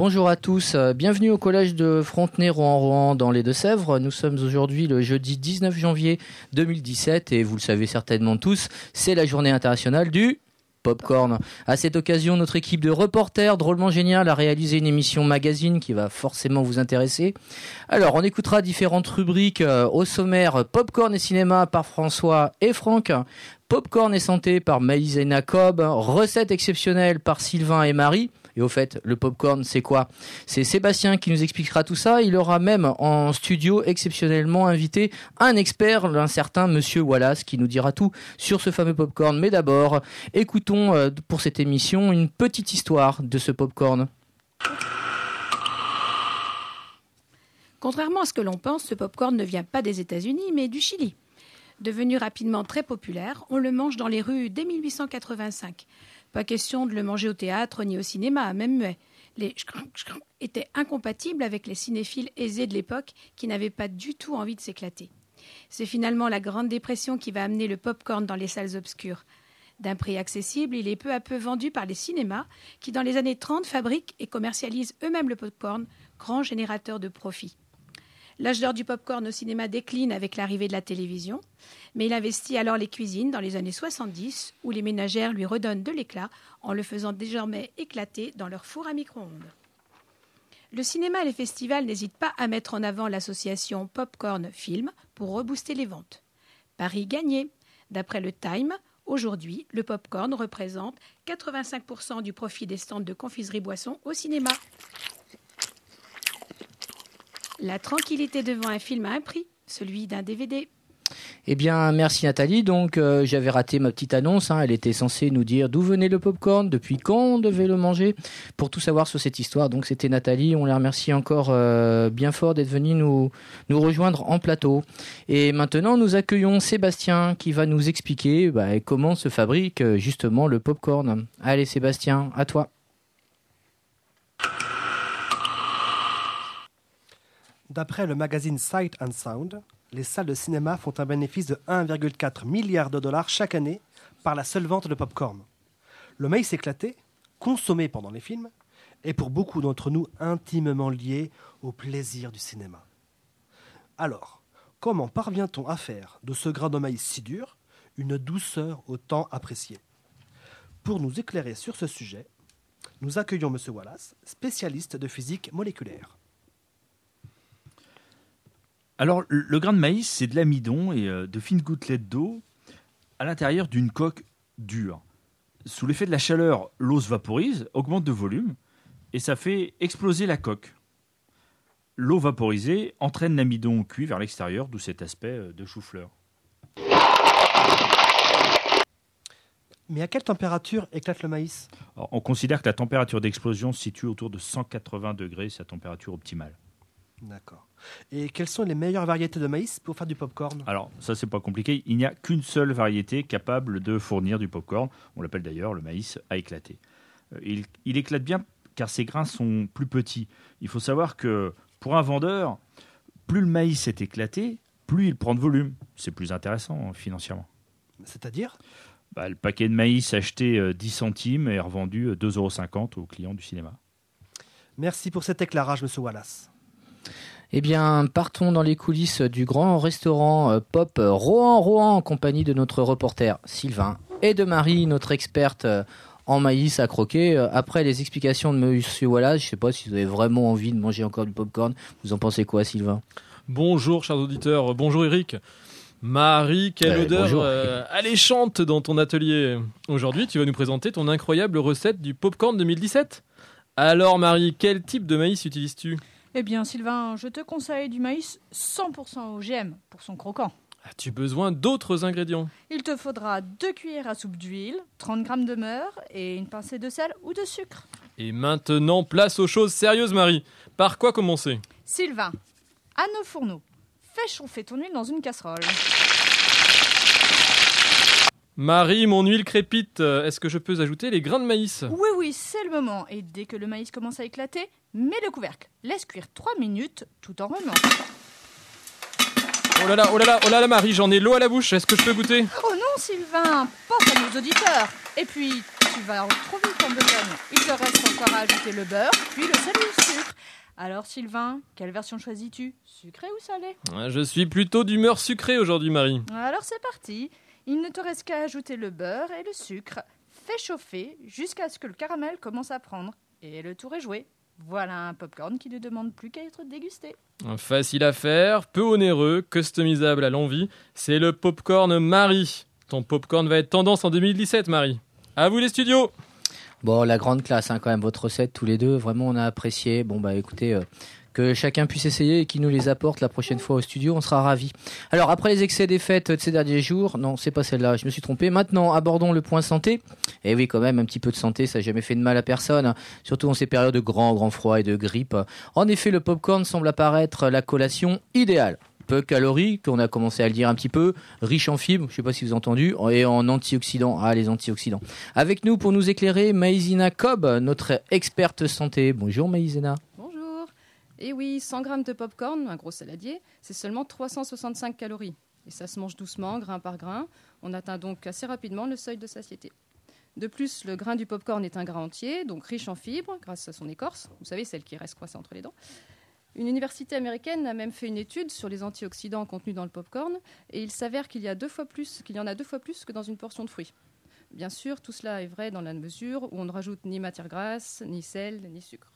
bonjour à tous, bienvenue au collège de Frontenay-Rohan-Rohan dans les Deux-Sèvres. Nous sommes aujourd'hui le jeudi 19 janvier 2017 et vous le savez certainement tous, c'est la journée internationale du Popcorn. À cette occasion, notre équipe de reporters drôlement génial a réalisé une émission magazine qui va forcément vous intéresser. Alors, on écoutera différentes rubriques euh, au sommaire Popcorn et cinéma par François et Franck, Popcorn et santé par Maïs et Nacob, recettes exceptionnelles par Sylvain et Marie. Et au fait, le popcorn, c'est quoi? C'est Sébastien qui nous expliquera tout ça. Il aura même en studio exceptionnellement invité un expert, un certain Monsieur Wallace, qui nous dira tout sur ce fameux popcorn. Mais d'abord, écoutons euh, pour cette émission une petite histoire de ce popcorn. Contrairement à ce que l'on pense, ce popcorn ne vient pas des États-Unis, mais du Chili. Devenu rapidement très populaire, on le mange dans les rues dès 1885. Pas question de le manger au théâtre ni au cinéma, même muet. Les étaient incompatibles avec les cinéphiles aisés de l'époque qui n'avaient pas du tout envie de s'éclater. C'est finalement la Grande Dépression qui va amener le pop-corn dans les salles obscures. D'un prix accessible, il est peu à peu vendu par les cinémas qui, dans les années 30, fabriquent et commercialisent eux-mêmes le pop-corn, grand générateur de profit. L'âge d'or du pop-corn au cinéma décline avec l'arrivée de la télévision, mais il investit alors les cuisines dans les années 70, où les ménagères lui redonnent de l'éclat en le faisant désormais éclater dans leur four à micro-ondes. Le cinéma et les festivals n'hésitent pas à mettre en avant l'association Popcorn Film pour rebooster les ventes. Paris gagné. D'après le Time, aujourd'hui, le popcorn représente 85% du profit des stands de confiserie boisson au cinéma. La tranquillité devant un film a un prix, celui d'un DVD. Eh bien, merci Nathalie. Donc, euh, j'avais raté ma petite annonce. Hein. Elle était censée nous dire d'où venait le popcorn, depuis quand on devait le manger, pour tout savoir sur cette histoire. Donc, c'était Nathalie. On la remercie encore euh, bien fort d'être venue nous, rejoindre en plateau. Et maintenant, nous accueillons Sébastien qui va nous expliquer bah, comment se fabrique euh, justement le popcorn. Allez, Sébastien, à toi. D'après le magazine Sight and Sound, les salles de cinéma font un bénéfice de 1,4 milliard de dollars chaque année par la seule vente de popcorn. Le maïs éclaté, consommé pendant les films, est pour beaucoup d'entre nous intimement lié au plaisir du cinéma. Alors, comment parvient-on à faire de ce grain de maïs si dur une douceur autant appréciée Pour nous éclairer sur ce sujet, nous accueillons M. Wallace, spécialiste de physique moléculaire. Alors, le grain de maïs, c'est de l'amidon et euh, de fines gouttelettes d'eau à l'intérieur d'une coque dure. Sous l'effet de la chaleur, l'eau se vaporise, augmente de volume, et ça fait exploser la coque. L'eau vaporisée entraîne l'amidon cuit vers l'extérieur, d'où cet aspect euh, de chou-fleur. Mais à quelle température éclate le maïs? Alors, On considère que la température d'explosion se situe autour de 180 degrés, c'est la température optimale. D'accord. Et quelles sont les meilleures variétés de maïs pour faire du popcorn? Alors, ça, c'est pas compliqué. Il n'y a qu'une seule variété capable de fournir du popcorn. On l'appelle d'ailleurs le maïs à éclater. Euh, Il, il éclate bien car ses grains sont plus petits. Il faut savoir que pour un vendeur, plus le maïs est éclaté, plus il prend de volume. C'est plus intéressant hein, financièrement. C'est-à-dire? Bah, le paquet de maïs acheté euh, 10 centimes est revendu euh, 2,50 euros aux clients du cinéma. Merci pour cet éclairage, Monsieur Wallace. Eh bien, partons dans les coulisses du grand restaurant euh, Pop Rohan Rohan en compagnie de notre reporter Sylvain et de Marie, notre experte euh, en maïs à croquer. Euh, Après les explications de Monsieur Wallace, je sais pas si vous avez vraiment envie de manger encore du popcorn. Vous en pensez quoi, Sylvain? Bonjour, chers auditeurs. Bonjour, Eric. Marie, quelle odeur euh, alléchante dans ton atelier. Aujourd'hui, tu vas nous présenter ton incroyable recette du popcorn 2017. Alors, Marie, quel type de maïs utilises-tu? Eh bien, Sylvain, je te conseille du maïs 100% OGM pour son croquant. As-tu besoin d'autres ingrédients? Il te faudra 2 cuillères à soupe d'huile, 30 g de beurre et une pincée de sel ou de sucre. Et maintenant, place aux choses sérieuses, Marie. Par quoi commencer? Sylvain, à nos fourneaux, fais chauffer ton huile dans une casserole. Marie, mon huile crépite. Euh, Est-ce que je peux ajouter les grains de maïs Oui, oui, c'est le moment. Et dès que le maïs commence à éclater, mets le couvercle. Laisse cuire 3 minutes tout en remuant. Oh là là, oh là là, oh là là, Marie, j'en ai l'eau à la bouche. Est-ce que je peux goûter Oh non, Sylvain, pense à nos auditeurs. Et puis, tu vas trop vite en besogne. Il te reste encore à ajouter le beurre, puis le sel et le sucre. Alors Sylvain, quelle version choisis-tu? Sucré ou salé? Ah, Je suis plutôt d'humeur sucrée aujourd'hui, Marie. Alors c'est parti. Il ne te reste qu'à ajouter le beurre et le sucre. Fais chauffer jusqu'à ce que le caramel commence à prendre. Et le tour est joué. Voilà un popcorn qui ne demande plus qu'à être dégusté. Facile à faire, peu onéreux, customisable à l'envie. C'est le popcorn Marie. Ton popcorn va être tendance en 2017, Marie. À vous les studios Bon, la grande classe, hein, quand même, votre recette, tous les deux. Vraiment, on a apprécié. Bon, bah écoutez, euh, que chacun puisse essayer et qu'il nous les apporte la prochaine fois au studio, on sera ravis. Alors, après les excès des fêtes de ces derniers jours, non, c'est pas celle-là, je me suis trompé. Maintenant, abordons le point santé. Et oui, quand même, un petit peu de santé, ça n'a jamais fait de mal à personne. hein. Surtout en ces périodes de grand, grand froid et de grippe. En effet, le popcorn semble apparaître la collation idéale. Peu calorique, on a commencé à le dire un petit peu, riche en fibres, je sais pas si vous avez entendu, et en antioxydants. Ah, les antioxydants. Avec nous pour nous éclairer, Maïzina Cobb, notre experte santé. Bonjour Maïzina. Et oui, 100 grammes de popcorn, un gros saladier, c'est seulement 365 calories. Et ça se mange doucement, grain par grain. On atteint donc assez rapidement le seuil de satiété. De plus, le grain du popcorn est un grain entier, donc riche en fibres grâce à son écorce. Vous savez, celle qui reste coincée entre les dents. Une université américaine a même fait une étude sur les antioxydants contenus dans le popcorn, et il s'avère qu'il y, a qu'il y en a deux fois plus que dans une portion de fruits. Bien sûr, tout cela est vrai dans la mesure où on ne rajoute ni matière grasse, ni sel, ni sucre.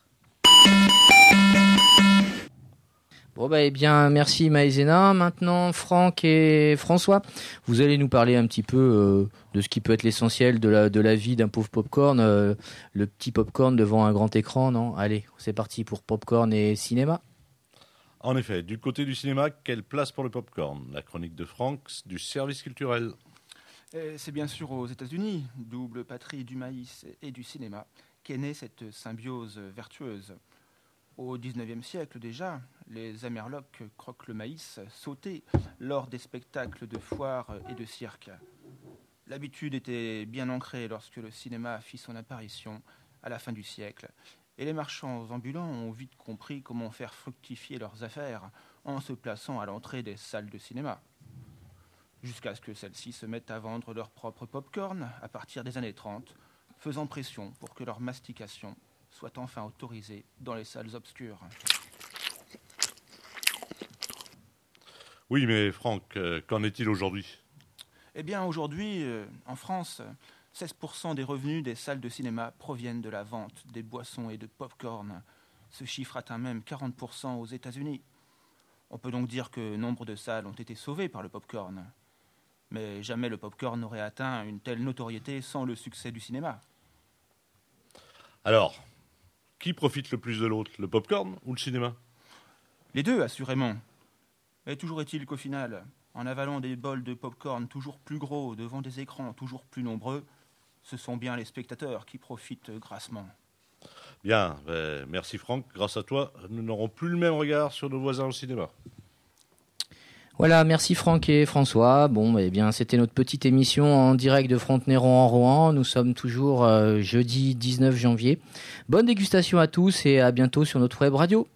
Bon bah eh bien merci Maïzena. Maintenant Franck et François, vous allez nous parler un petit peu euh, de ce qui peut être l'essentiel de la, de la vie d'un pauvre popcorn, euh, le petit popcorn devant un grand écran, non? Allez, c'est parti pour popcorn et cinéma. En effet, du côté du cinéma, quelle place pour le popcorn? La chronique de Franck du service culturel. Et C'est bien sûr aux États-Unis, double patrie du maïs et du cinéma, qu'est née cette symbiose vertueuse. Au XIXe siècle déjà, les Amerlocs croquent le maïs sauté lors des spectacles de foire et de cirque. L'habitude était bien ancrée lorsque le cinéma fit son apparition à la fin du siècle, et les marchands ambulants ont vite compris comment faire fructifier leurs affaires en se plaçant à l'entrée des salles de cinéma jusqu'à ce que celles-ci se mettent à vendre leur propre popcorn à partir des années 30, faisant pression pour que leur mastication soit enfin autorisée dans les salles obscures. Oui, mais Franck, euh, qu'en est-il aujourd'hui? Eh bien, aujourd'hui, euh, en France, 16% des revenus des salles de cinéma proviennent de la vente des boissons et de popcorn. Ce chiffre atteint même 40% aux États-Unis. On peut donc dire que nombre de salles ont été sauvées par le popcorn. Mais jamais le popcorn n'aurait atteint une telle notoriété sans le succès du cinéma. Alors, qui profite le plus de l'autre, le popcorn ou le cinéma? Les deux, assurément. Et toujours est-il qu'au final, en avalant des bols de popcorn toujours plus gros devant des écrans toujours plus nombreux, ce sont bien les spectateurs qui profitent grassement. Bien, ben, merci Franck. Grâce à toi, nous n'aurons plus le même regard sur nos voisins au cinéma. Voilà, merci Franck et François. Bon, eh bien, c'était notre petite émission en direct de Frontenay-Rouen en Rouen. Nous sommes toujours euh, jeudi 19 janvier. Bonne dégustation à tous et à bientôt sur notre web radio.